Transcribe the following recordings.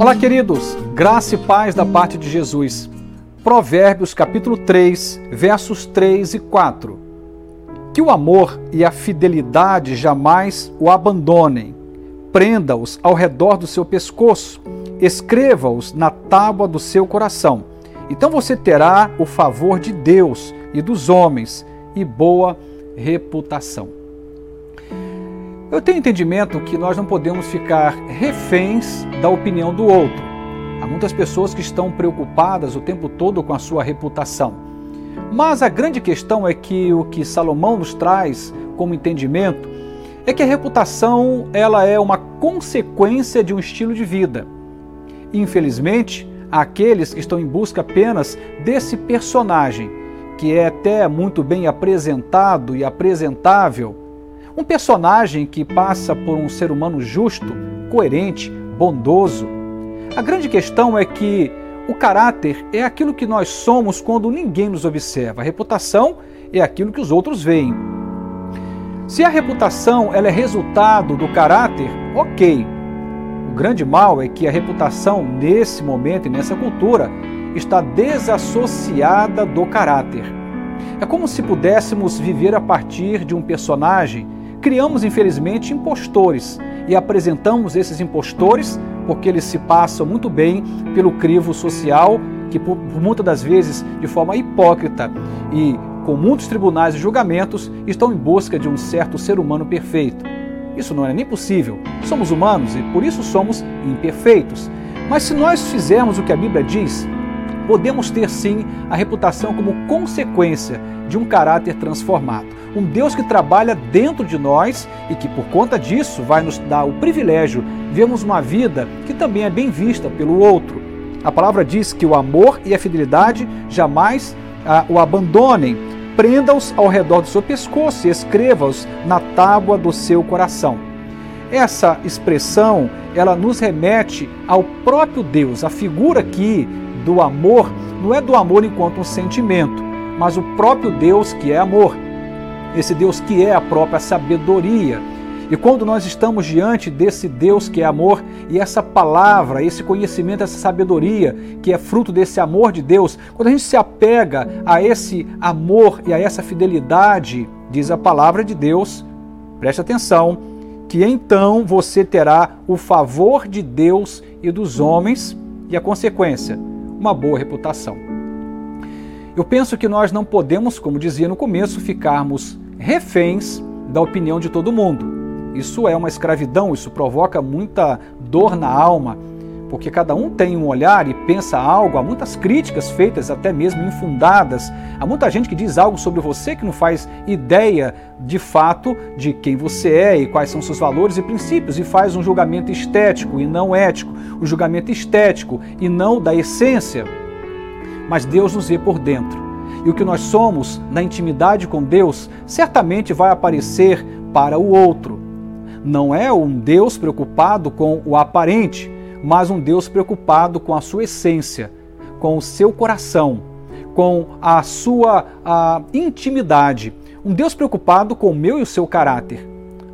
Olá, queridos, graça e paz da parte de Jesus. Provérbios capítulo 3, versos 3 e 4. Que o amor e a fidelidade jamais o abandonem. Prenda-os ao redor do seu pescoço, escreva-os na tábua do seu coração. Então você terá o favor de Deus e dos homens e boa reputação. Eu tenho entendimento que nós não podemos ficar reféns da opinião do outro. Há muitas pessoas que estão preocupadas o tempo todo com a sua reputação. Mas a grande questão é que o que Salomão nos traz como entendimento é que a reputação ela é uma consequência de um estilo de vida. Infelizmente, há aqueles que estão em busca apenas desse personagem, que é até muito bem apresentado e apresentável, um personagem que passa por um ser humano justo, coerente, bondoso. A grande questão é que o caráter é aquilo que nós somos quando ninguém nos observa. A reputação é aquilo que os outros veem. Se a reputação ela é resultado do caráter, ok. O grande mal é que a reputação, nesse momento e nessa cultura, está desassociada do caráter. É como se pudéssemos viver a partir de um personagem criamos, infelizmente, impostores e apresentamos esses impostores porque eles se passam muito bem pelo crivo social, que por, muitas das vezes de forma hipócrita e com muitos tribunais e julgamentos estão em busca de um certo ser humano perfeito. Isso não é nem possível. Somos humanos e por isso somos imperfeitos. Mas se nós fizermos o que a Bíblia diz, podemos ter sim a reputação como consequência de um caráter transformado. Um Deus que trabalha dentro de nós e que, por conta disso, vai nos dar o privilégio de vermos uma vida que também é bem vista pelo outro. A palavra diz que o amor e a fidelidade jamais ah, o abandonem. Prenda-os ao redor do seu pescoço e escreva-os na tábua do seu coração. Essa expressão, ela nos remete ao próprio Deus. A figura aqui do amor não é do amor enquanto um sentimento, mas o próprio Deus que é amor. Esse Deus que é a própria sabedoria. E quando nós estamos diante desse Deus que é amor e essa palavra, esse conhecimento, essa sabedoria que é fruto desse amor de Deus, quando a gente se apega a esse amor e a essa fidelidade, diz a palavra de Deus, preste atenção, que então você terá o favor de Deus e dos homens e a consequência, uma boa reputação. Eu penso que nós não podemos, como dizia no começo, ficarmos reféns da opinião de todo mundo. Isso é uma escravidão, isso provoca muita dor na alma, porque cada um tem um olhar e pensa algo, há muitas críticas feitas, até mesmo infundadas, há muita gente que diz algo sobre você que não faz ideia de fato de quem você é e quais são seus valores e princípios e faz um julgamento estético e não ético, o um julgamento estético e não da essência. Mas Deus nos vê por dentro. E o que nós somos na intimidade com Deus certamente vai aparecer para o outro. Não é um Deus preocupado com o aparente, mas um Deus preocupado com a sua essência, com o seu coração, com a sua a intimidade. Um Deus preocupado com o meu e o seu caráter.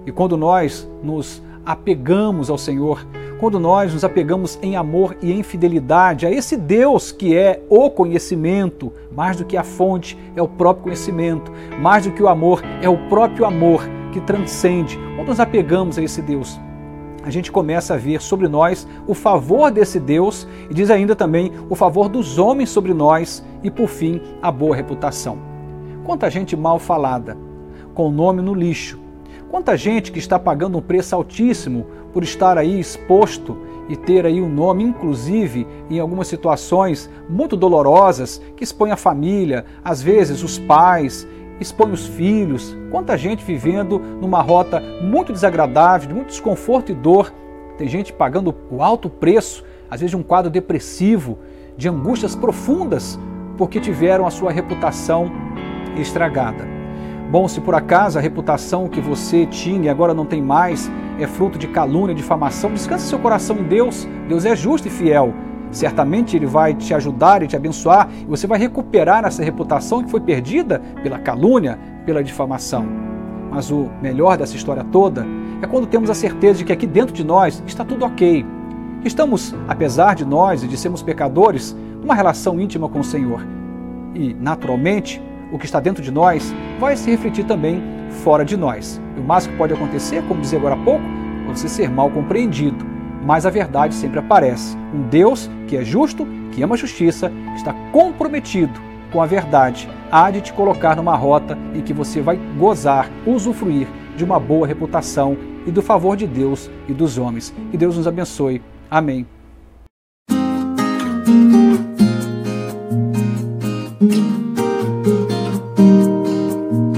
E quando nós nos apegamos ao Senhor, quando nós nos apegamos em amor e em fidelidade a esse Deus que é o conhecimento, mais do que a fonte, é o próprio conhecimento, mais do que o amor, é o próprio amor que transcende. Quando nos apegamos a esse Deus, a gente começa a ver sobre nós o favor desse Deus e diz ainda também o favor dos homens sobre nós e, por fim, a boa reputação. Quanta gente mal falada, com o nome no lixo, Quanta gente que está pagando um preço altíssimo por estar aí exposto e ter aí o um nome, inclusive em algumas situações muito dolorosas, que expõe a família, às vezes os pais, expõe os filhos. Quanta gente vivendo numa rota muito desagradável, de muito desconforto e dor. Tem gente pagando o alto preço, às vezes de um quadro depressivo, de angústias profundas, porque tiveram a sua reputação estragada. Bom, se por acaso a reputação que você tinha e agora não tem mais é fruto de calúnia, difamação, descanse seu coração em Deus. Deus é justo e fiel. Certamente Ele vai te ajudar e te abençoar e você vai recuperar essa reputação que foi perdida pela calúnia, pela difamação. Mas o melhor dessa história toda é quando temos a certeza de que aqui dentro de nós está tudo ok. Estamos, apesar de nós e de sermos pecadores, numa relação íntima com o Senhor. E, naturalmente, o que está dentro de nós vai se refletir também fora de nós. E o máximo que pode acontecer, como dizia agora há pouco, é você ser mal compreendido. Mas a verdade sempre aparece. Um Deus que é justo, que ama a justiça, que está comprometido com a verdade, há de te colocar numa rota em que você vai gozar, usufruir de uma boa reputação e do favor de Deus e dos homens. Que Deus nos abençoe. Amém.